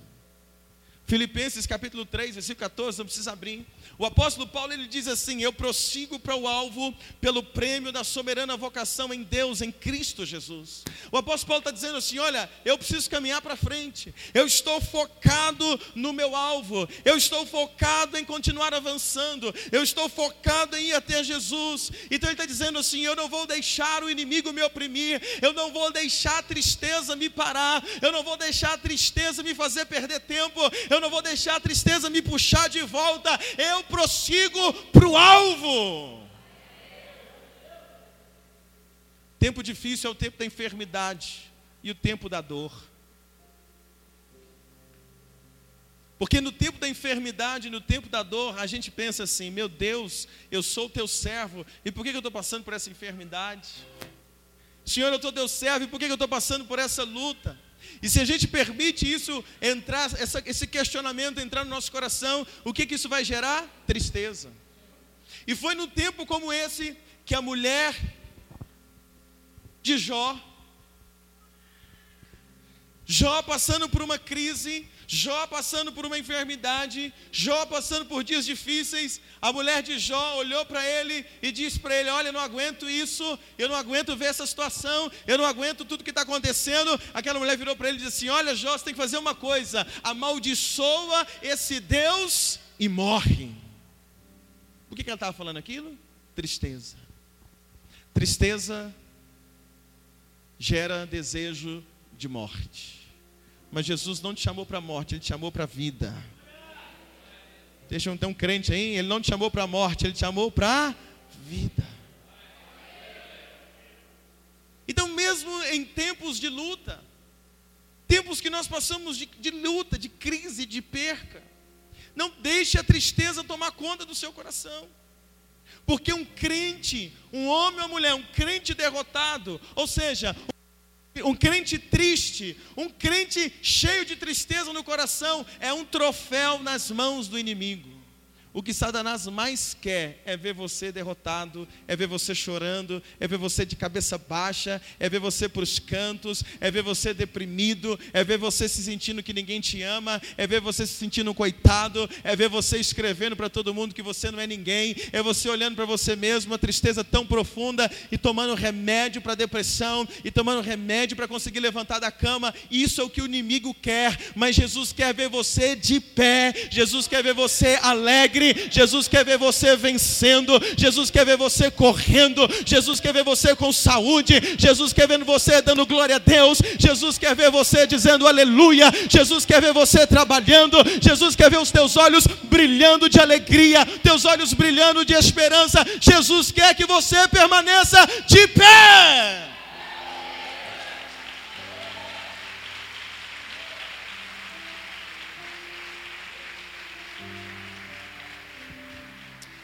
Filipenses capítulo 3, versículo 14, não precisa abrir. O apóstolo Paulo ele diz assim: Eu prossigo para o alvo pelo prêmio da soberana vocação em Deus, em Cristo Jesus. O apóstolo Paulo está dizendo assim: Olha, eu preciso caminhar para frente. Eu estou focado no meu alvo. Eu estou focado em continuar avançando. Eu estou focado em ir até Jesus. Então ele está dizendo assim: Eu não vou deixar o inimigo me oprimir. Eu não vou deixar a tristeza me parar. Eu não vou deixar a tristeza me fazer perder tempo. Eu não vou deixar a tristeza me puxar de volta. Eu prossigo para o alvo. Tempo difícil é o tempo da enfermidade e o tempo da dor. Porque no tempo da enfermidade, no tempo da dor, a gente pensa assim: meu Deus, eu sou teu servo, e por que eu estou passando por essa enfermidade? Senhor, eu estou teu servo, e por que eu estou passando por essa luta? E se a gente permite isso entrar, essa, esse questionamento entrar no nosso coração, o que, que isso vai gerar? Tristeza. E foi num tempo como esse que a mulher de Jó, Jó passando por uma crise, Jó passando por uma enfermidade, Jó passando por dias difíceis, a mulher de Jó olhou para ele e disse para ele: Olha, eu não aguento isso, eu não aguento ver essa situação, eu não aguento tudo que está acontecendo. Aquela mulher virou para ele e disse assim: Olha, Jó, você tem que fazer uma coisa, amaldiçoa esse Deus e morre. Por que, que ela estava falando aquilo? Tristeza. Tristeza gera desejo de morte. Mas Jesus não te chamou para a morte, Ele te chamou para a vida. Deixa eu ter um crente aí, Ele não te chamou para a morte, Ele te chamou para a vida. Então, mesmo em tempos de luta, tempos que nós passamos de, de luta, de crise, de perca, não deixe a tristeza tomar conta do seu coração. Porque um crente, um homem ou mulher, um crente derrotado, ou seja, um crente triste, um crente cheio de tristeza no coração, é um troféu nas mãos do inimigo. O que Satanás mais quer é ver você derrotado, é ver você chorando, é ver você de cabeça baixa, é ver você para os cantos, é ver você deprimido, é ver você se sentindo que ninguém te ama, é ver você se sentindo um coitado, é ver você escrevendo para todo mundo que você não é ninguém, é você olhando para você mesmo, uma tristeza tão profunda e tomando remédio para depressão e tomando remédio para conseguir levantar da cama. Isso é o que o inimigo quer, mas Jesus quer ver você de pé, Jesus quer ver você alegre Jesus quer ver você vencendo. Jesus quer ver você correndo. Jesus quer ver você com saúde. Jesus quer ver você dando glória a Deus. Jesus quer ver você dizendo aleluia. Jesus quer ver você trabalhando. Jesus quer ver os teus olhos brilhando de alegria, teus olhos brilhando de esperança. Jesus quer que você permaneça de pé.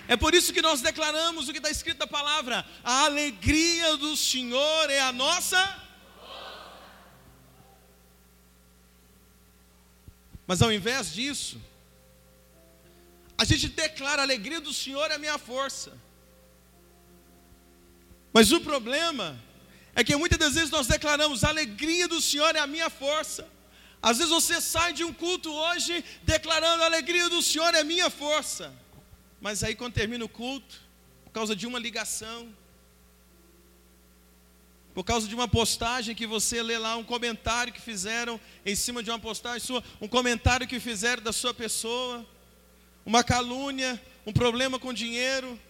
É por isso que nós declaramos o que está escrito na palavra: a alegria do Senhor é a nossa. Mas ao invés disso, a gente declara a alegria do Senhor é a minha força. Mas o problema é que muitas das vezes nós declaramos a alegria do Senhor é a minha força. Às vezes você sai de um culto hoje declarando a alegria do Senhor é minha força. Mas aí quando termina o culto, por causa de uma ligação, por causa de uma postagem que você lê lá, um comentário que fizeram em cima de uma postagem sua, um comentário que fizeram da sua pessoa, uma calúnia, um problema com dinheiro.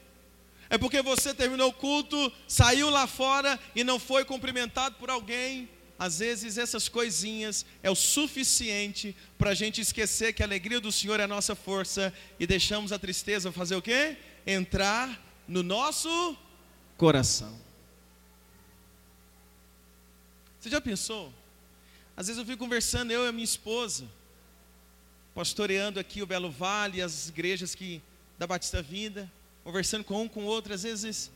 É porque você terminou o culto, saiu lá fora e não foi cumprimentado por alguém. Às vezes essas coisinhas é o suficiente para a gente esquecer que a alegria do Senhor é a nossa força e deixamos a tristeza fazer o quê? Entrar no nosso coração. Você já pensou? Às vezes eu fico conversando, eu e a minha esposa, pastoreando aqui o Belo Vale, as igrejas que da Batista Vida, conversando com um com o outro, às vezes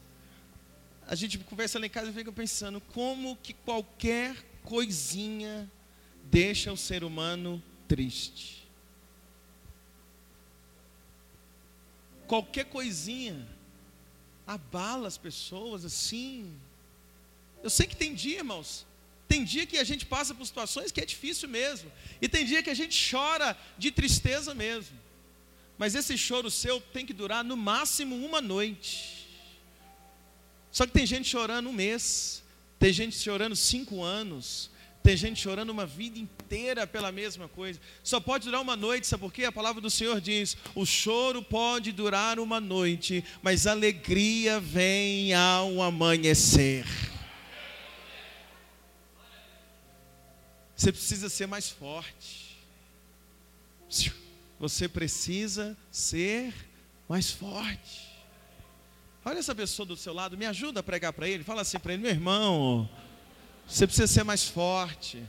a gente conversa lá em casa e fica pensando como que qualquer coisinha deixa o ser humano triste. Qualquer coisinha abala as pessoas assim. Eu sei que tem dia, irmãos, tem dia que a gente passa por situações que é difícil mesmo. E tem dia que a gente chora de tristeza mesmo. Mas esse choro seu tem que durar no máximo uma noite. Só que tem gente chorando um mês, tem gente chorando cinco anos, tem gente chorando uma vida inteira pela mesma coisa. Só pode durar uma noite, sabe por quê? A palavra do Senhor diz: o choro pode durar uma noite, mas alegria vem ao amanhecer. Você precisa ser mais forte. Você precisa ser mais forte. Olha essa pessoa do seu lado, me ajuda a pregar para ele. Fala assim para ele, meu irmão, você precisa ser mais forte.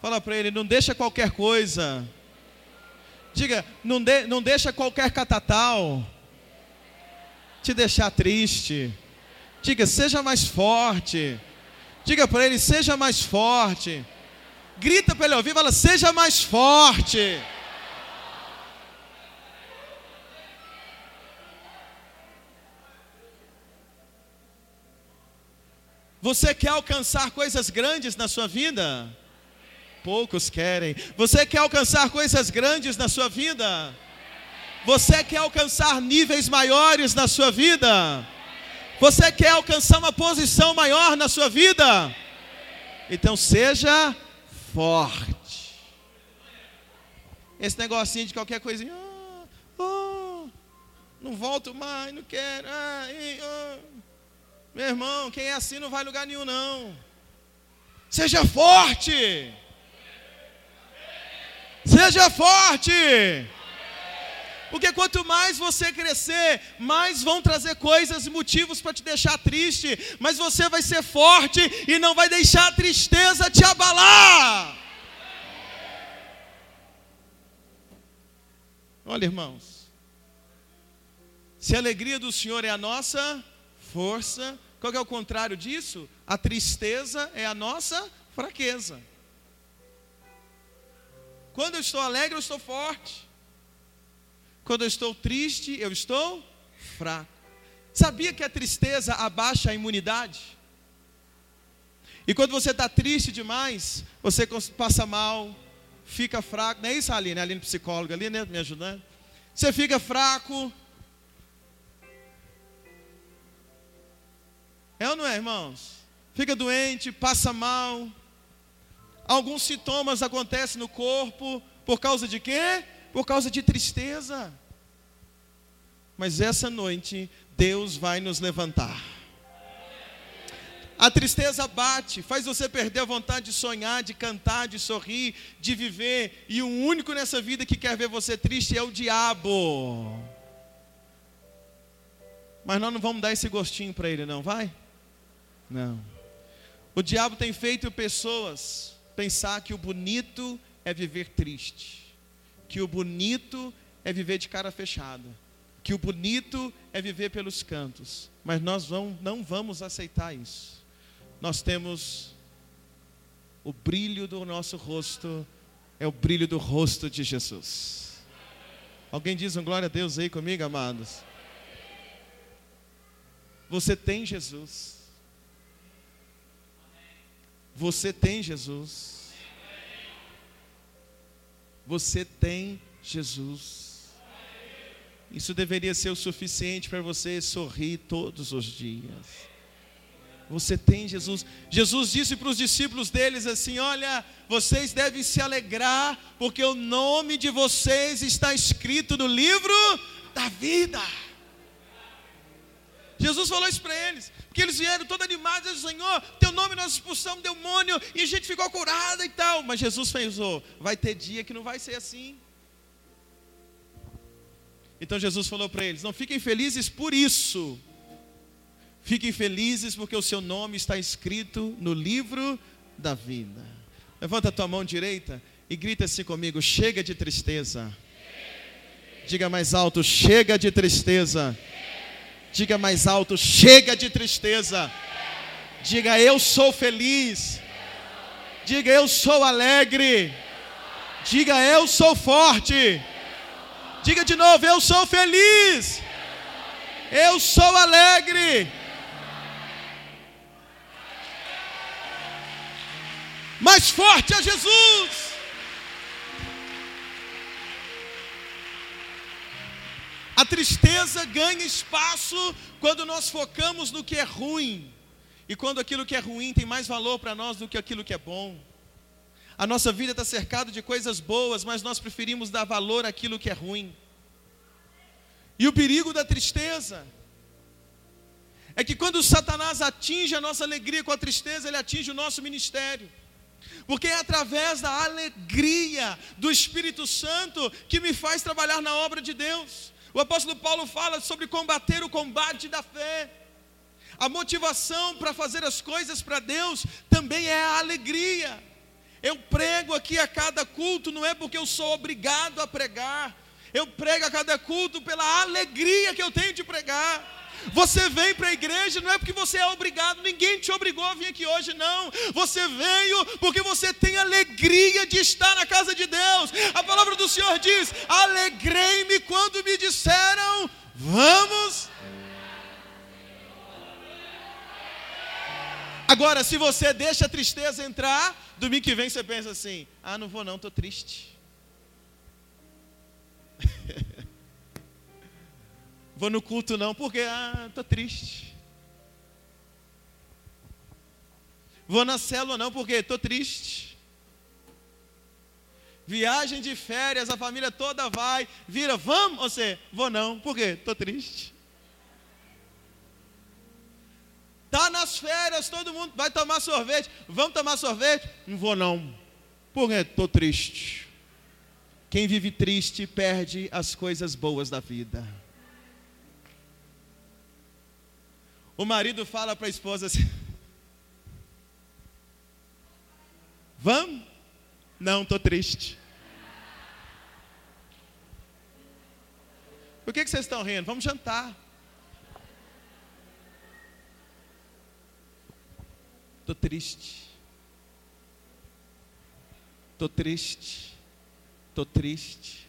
Fala para ele, não deixa qualquer coisa. Diga, não, de, não deixa qualquer catatal te deixar triste. Diga, seja mais forte. Diga para ele: seja mais forte. Grita para ele ouvir, fala: seja mais forte. Você quer alcançar coisas grandes na sua vida? Poucos querem. Você quer alcançar coisas grandes na sua vida? Você quer alcançar níveis maiores na sua vida? Você quer alcançar uma posição maior na sua vida? Então seja forte. Esse negocinho de qualquer coisinha, oh, oh, não volto mais, não quero. Ah, oh. Meu irmão, quem é assim não vai lugar nenhum, não. Seja forte. Seja forte. Porque quanto mais você crescer, mais vão trazer coisas e motivos para te deixar triste, mas você vai ser forte e não vai deixar a tristeza te abalar. Olha, irmãos, se a alegria do Senhor é a nossa força, qual é o contrário disso? A tristeza é a nossa fraqueza. Quando eu estou alegre, eu estou forte. Quando eu estou triste, eu estou fraco. Sabia que a tristeza abaixa a imunidade? E quando você está triste demais, você passa mal, fica fraco. Não é isso, Aline? Aline psicóloga ali, né? Me ajudando. Você fica fraco. É ou não é, irmãos? Fica doente, passa mal. Alguns sintomas acontecem no corpo por causa de quê? por causa de tristeza. Mas essa noite, Deus vai nos levantar. A tristeza bate, faz você perder a vontade de sonhar, de cantar, de sorrir, de viver. E o único nessa vida que quer ver você triste é o diabo. Mas nós não vamos dar esse gostinho para ele, não, vai? Não. O diabo tem feito pessoas pensar que o bonito é viver triste que o bonito é viver de cara fechada, que o bonito é viver pelos cantos, mas nós vamos, não vamos aceitar isso. Nós temos o brilho do nosso rosto é o brilho do rosto de Jesus. Alguém diz um glória a Deus aí comigo, amados? Você tem Jesus. Você tem Jesus. Você tem Jesus. Isso deveria ser o suficiente para você sorrir todos os dias. Você tem Jesus. Jesus disse para os discípulos deles assim: Olha, vocês devem se alegrar, porque o nome de vocês está escrito no livro da vida. Jesus falou isso para eles, porque eles vieram todos animados, dizendo, Senhor, teu nome nós expulsamos demônio, e a gente ficou curada e tal. Mas Jesus pensou, vai ter dia que não vai ser assim. Então Jesus falou para eles: não fiquem felizes por isso, Fiquem felizes porque o seu nome está escrito no livro da vida. Levanta a tua mão direita e grita assim comigo: chega de tristeza. Diga mais alto: chega de tristeza. Diga mais alto: chega de tristeza. Diga eu sou feliz. Diga eu sou alegre. Diga eu sou forte. Diga de novo: eu sou feliz. Eu sou alegre. mais forte a Jesus. Tristeza ganha espaço quando nós focamos no que é ruim, e quando aquilo que é ruim tem mais valor para nós do que aquilo que é bom. A nossa vida está cercada de coisas boas, mas nós preferimos dar valor àquilo que é ruim. E o perigo da tristeza é que quando Satanás atinge a nossa alegria com a tristeza, ele atinge o nosso ministério porque é através da alegria do Espírito Santo que me faz trabalhar na obra de Deus. O apóstolo Paulo fala sobre combater o combate da fé. A motivação para fazer as coisas para Deus também é a alegria. Eu prego aqui a cada culto, não é porque eu sou obrigado a pregar, eu prego a cada culto pela alegria que eu tenho de pregar. Você vem para a igreja não é porque você é obrigado, ninguém te obrigou a vir aqui hoje, não. Você veio porque você tem alegria de estar na casa de Deus. A palavra do Senhor diz: Alegrei-me quando me disseram, vamos. Agora, se você deixa a tristeza entrar, domingo que vem você pensa assim: ah, não vou não, estou triste. Vou no culto não, porque ah, estou triste. Vou na célula não, porque estou triste. Viagem de férias, a família toda vai, vira, vamos, você, vou não, porque estou triste. Tá nas férias, todo mundo vai tomar sorvete. Vamos tomar sorvete? Não vou não. Porque estou triste. Quem vive triste perde as coisas boas da vida. O marido fala para a esposa assim: Vamos? Não, estou triste. Por que, que vocês estão rindo? Vamos jantar. Estou triste. Estou triste. Estou triste.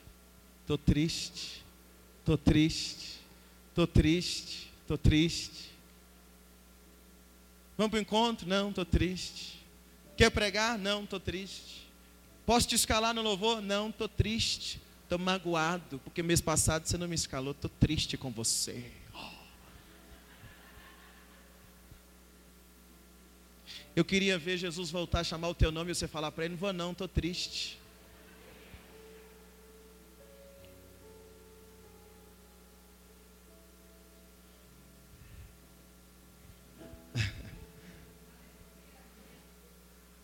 Estou triste. Estou triste. Estou triste. Estou triste. Vamos para o encontro? Não, estou triste. Quer pregar? Não, estou triste. Posso te escalar no louvor? Não, estou triste. Estou magoado, porque mês passado você não me escalou. Estou triste com você. Eu queria ver Jesus voltar a chamar o teu nome e você falar para ele: Não vou, não, estou triste.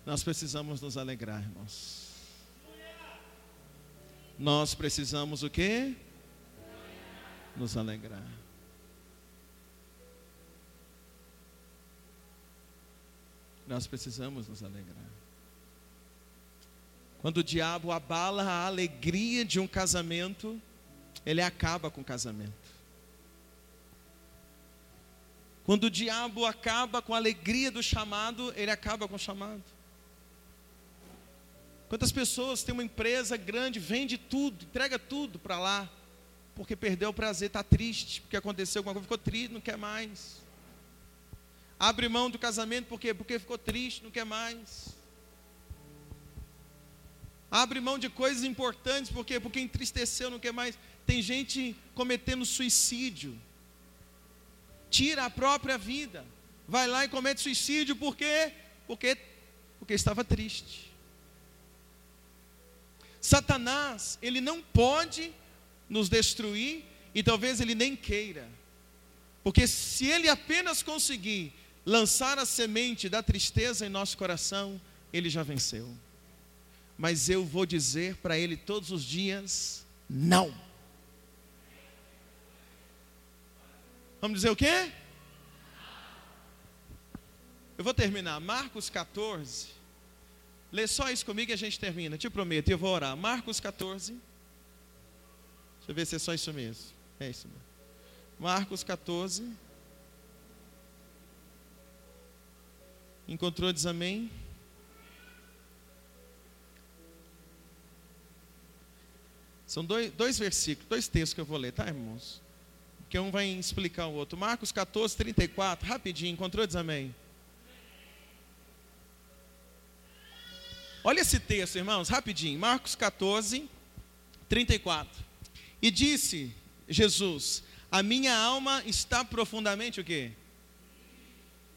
Nós precisamos nos alegrar, irmãos. Nós precisamos o quê? Nos alegrar. Nós precisamos nos alegrar. Quando o diabo abala a alegria de um casamento, ele acaba com o casamento. Quando o diabo acaba com a alegria do chamado, ele acaba com o chamado. Quantas pessoas têm uma empresa grande, vende tudo, entrega tudo para lá, porque perdeu o prazer, está triste, porque aconteceu alguma coisa, ficou triste, não quer mais. Abre mão do casamento, por quê? Porque ficou triste, não quer mais. Abre mão de coisas importantes, por quê? Porque entristeceu, não quer mais. Tem gente cometendo suicídio, tira a própria vida, vai lá e comete suicídio, por quê? Porque, porque estava triste. Satanás, ele não pode nos destruir e talvez ele nem queira. Porque se ele apenas conseguir lançar a semente da tristeza em nosso coração, ele já venceu. Mas eu vou dizer para ele todos os dias: não. Vamos dizer o quê? Eu vou terminar. Marcos 14. Lê só isso comigo e a gente termina. Te prometo, eu vou orar. Marcos 14. Deixa eu ver se é só isso mesmo. É isso mesmo. Marcos 14. Encontrou, diz amém. São dois, dois versículos, dois textos que eu vou ler, tá, irmãos? Que um vai explicar o outro. Marcos 14, 34, rapidinho, encontrou, diz amém. Olha esse texto, irmãos, rapidinho. Marcos 14, 34. E disse Jesus: A minha alma está profundamente o quê?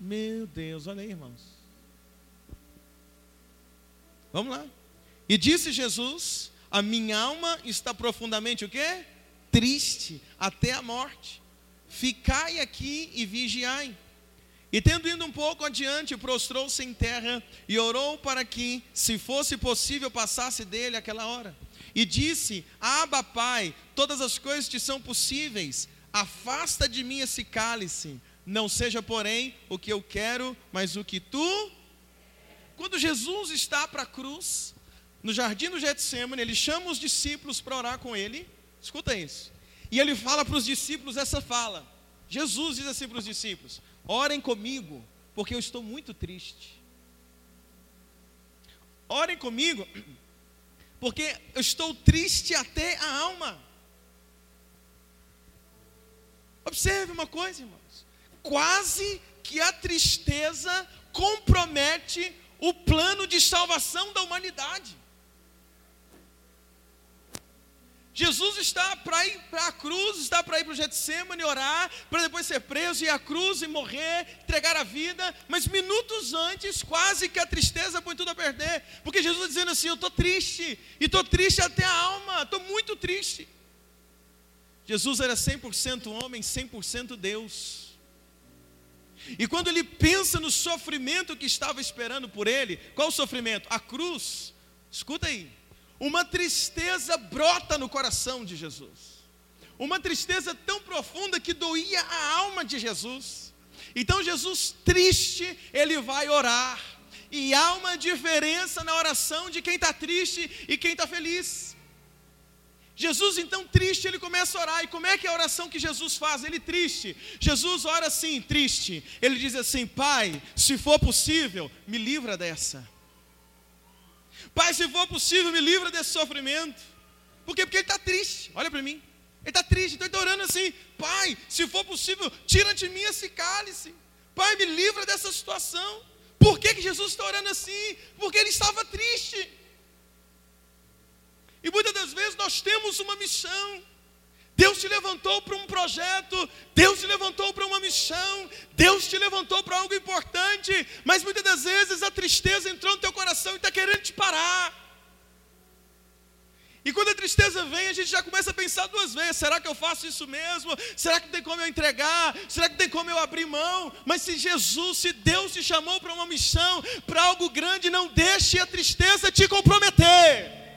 Meu Deus, olha aí, irmãos. Vamos lá. E disse Jesus: A minha alma está profundamente o quê? Triste até a morte. Ficai aqui e vigiai. E tendo ido um pouco adiante, prostrou-se em terra e orou para que, se fosse possível, passasse dele aquela hora. E disse: Aba, Pai, todas as coisas te são possíveis, afasta de mim esse cálice, não seja, porém, o que eu quero, mas o que tu. Quando Jesus está para a cruz, no jardim do Getsemane, ele chama os discípulos para orar com ele. Escuta isso. E ele fala para os discípulos essa fala. Jesus diz assim para os discípulos: Orem comigo, porque eu estou muito triste. Orem comigo, porque eu estou triste até a alma. Observe uma coisa, irmãos. Quase que a tristeza compromete o plano de salvação da humanidade. Jesus está para ir para a cruz, está para ir para o Getsemane orar, para depois ser preso, ir à cruz e morrer, entregar a vida, mas minutos antes, quase que a tristeza põe tudo a perder, porque Jesus está dizendo assim: Eu estou triste, e estou triste até a alma, estou muito triste. Jesus era 100% homem, 100% Deus. E quando ele pensa no sofrimento que estava esperando por ele, qual o sofrimento? A cruz. Escuta aí uma tristeza brota no coração de Jesus. Uma tristeza tão profunda que doía a alma de Jesus. Então, Jesus, triste, ele vai orar. E há uma diferença na oração de quem está triste e quem está feliz. Jesus, então, triste, ele começa a orar. E como é que é a oração que Jesus faz? Ele triste. Jesus ora assim, triste. Ele diz assim: Pai, se for possível, me livra dessa. Pai, se for possível, me livra desse sofrimento. Por quê? Porque ele está triste. Olha para mim. Ele está triste. Então ele está orando assim: Pai, se for possível, tira de mim esse cálice. Pai, me livra dessa situação. Por que, que Jesus está orando assim? Porque ele estava triste. E muitas das vezes nós temos uma missão. Deus te levantou para um projeto, Deus te levantou para uma missão, Deus te levantou para algo importante, mas muitas das vezes a tristeza entrou no teu coração e está querendo te parar. E quando a tristeza vem, a gente já começa a pensar duas vezes: será que eu faço isso mesmo? Será que tem como eu entregar? Será que tem como eu abrir mão? Mas se Jesus, se Deus te chamou para uma missão, para algo grande, não deixe a tristeza te comprometer.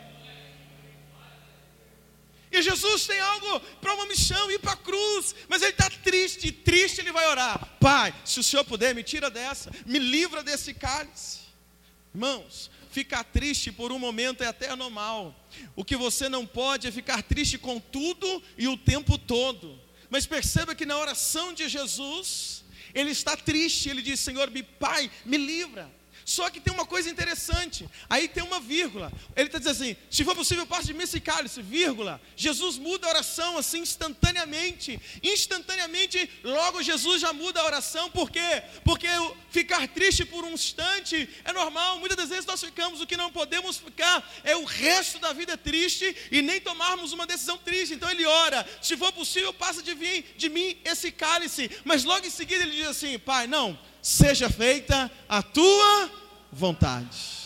E Jesus tem algo para uma missão, ir para a cruz, mas ele está triste, e triste ele vai orar: Pai, se o Senhor puder, me tira dessa, me livra desse cálice. Irmãos, ficar triste por um momento é até normal. O que você não pode é ficar triste com tudo e o tempo todo. Mas perceba que na oração de Jesus, ele está triste, ele diz: Senhor, me, Pai, me livra. Só que tem uma coisa interessante, aí tem uma vírgula. Ele está dizendo assim: se for possível, passe de mim esse cálice, vírgula. Jesus muda a oração assim instantaneamente. Instantaneamente, logo Jesus já muda a oração, por quê? Porque ficar triste por um instante é normal. Muitas das vezes nós ficamos, o que não podemos ficar é o resto da vida triste e nem tomarmos uma decisão triste. Então ele ora: se for possível, passe de mim, de mim esse cálice. Mas logo em seguida ele diz assim: Pai, não, seja feita a tua vontade.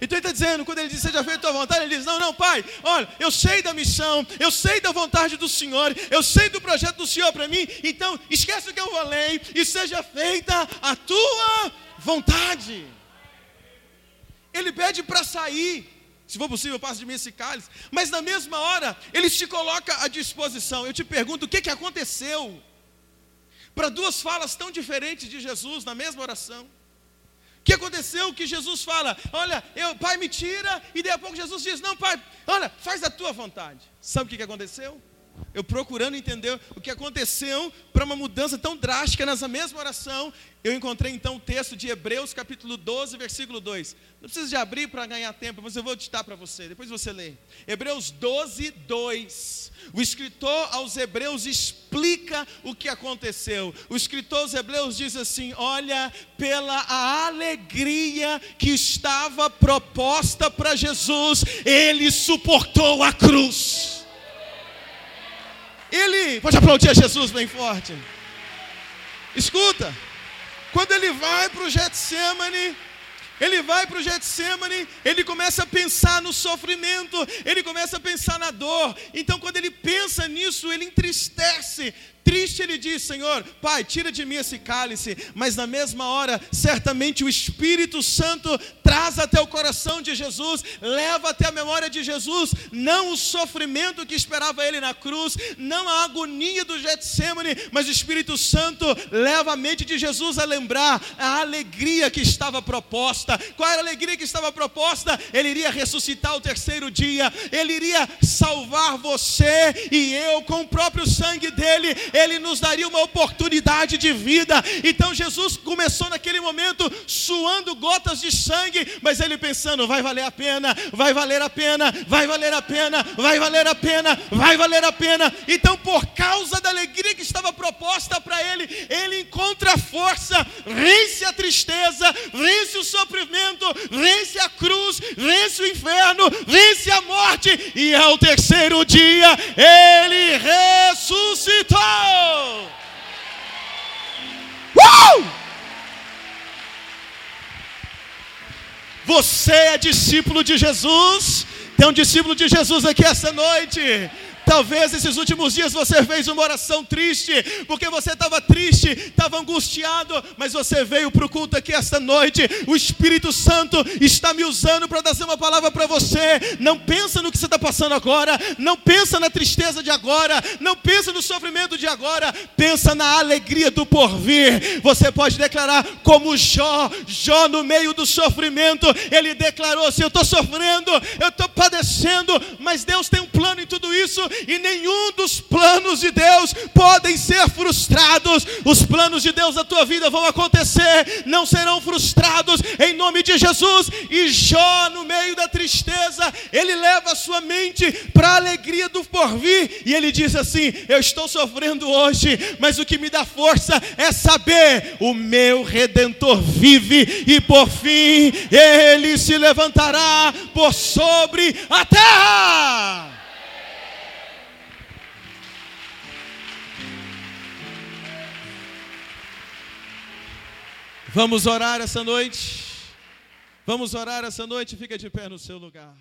Então ele está dizendo, quando ele diz seja feita a tua vontade, ele diz: Não, não, pai, olha, eu sei da missão, eu sei da vontade do Senhor, eu sei do projeto do Senhor para mim, então esquece o que eu falei e seja feita a tua vontade. Ele pede para sair, se for possível, passe de mim esse cálice, mas na mesma hora, ele te coloca à disposição. Eu te pergunto: o que, que aconteceu para duas falas tão diferentes de Jesus na mesma oração? que aconteceu? Que Jesus fala: Olha, eu, pai, me tira, e daí a pouco Jesus diz: Não, pai, olha, faz a tua vontade. Sabe o que aconteceu? Eu procurando entender o que aconteceu para uma mudança tão drástica nessa mesma oração, eu encontrei então o texto de Hebreus, capítulo 12, versículo 2. Não precisa de abrir para ganhar tempo, mas eu vou ditar para você, depois você lê. Hebreus 12, 2. O escritor aos Hebreus explica o que aconteceu. O escritor aos Hebreus diz assim: Olha, pela alegria que estava proposta para Jesus, ele suportou a cruz. Ele, pode aplaudir a Jesus bem forte. Escuta. Quando ele vai para o Getsemane, ele vai para o Getsemane, ele começa a pensar no sofrimento, ele começa a pensar na dor. Então, quando ele pensa nisso, ele entristece, Triste ele diz: Senhor, Pai, tira de mim esse cálice, mas na mesma hora, certamente o Espírito Santo traz até o coração de Jesus, leva até a memória de Jesus, não o sofrimento que esperava ele na cruz, não a agonia do Getsemane, mas o Espírito Santo leva a mente de Jesus a lembrar a alegria que estava proposta. Qual era a alegria que estava proposta? Ele iria ressuscitar o terceiro dia, ele iria salvar você e eu com o próprio sangue dele ele nos daria uma oportunidade de vida. Então Jesus começou naquele momento suando gotas de sangue, mas ele pensando: vai valer a pena, vai valer a pena, vai valer a pena, vai valer a pena, vai valer a pena. Então, por causa da alegria que estava proposta para ele, ele encontra força, vence a tristeza, vence o sofrimento, vence a cruz, vence o inferno, vence a morte, e ao terceiro dia ele ressuscitou. Uh! Você é discípulo de Jesus. Tem um discípulo de Jesus aqui essa noite. Talvez esses últimos dias você fez uma oração triste, porque você estava triste, estava angustiado, mas você veio para o culto aqui esta noite. O Espírito Santo está me usando para dar uma palavra para você. Não pensa no que você está passando agora, não pensa na tristeza de agora, não pensa no sofrimento de agora, pensa na alegria do porvir. Você pode declarar como Jó, Jó no meio do sofrimento, ele declarou assim: Eu estou sofrendo, eu estou padecendo, mas Deus tem um plano em tudo isso e nenhum dos planos de Deus podem ser frustrados. Os planos de Deus na tua vida vão acontecer, não serão frustrados em nome de Jesus. E Jó, no meio da tristeza, ele leva a sua mente para a alegria do porvir e ele diz assim: Eu estou sofrendo hoje, mas o que me dá força é saber: o meu redentor vive e por fim ele se levantará por sobre a terra. Vamos orar essa noite. Vamos orar essa noite. Fica de pé no seu lugar.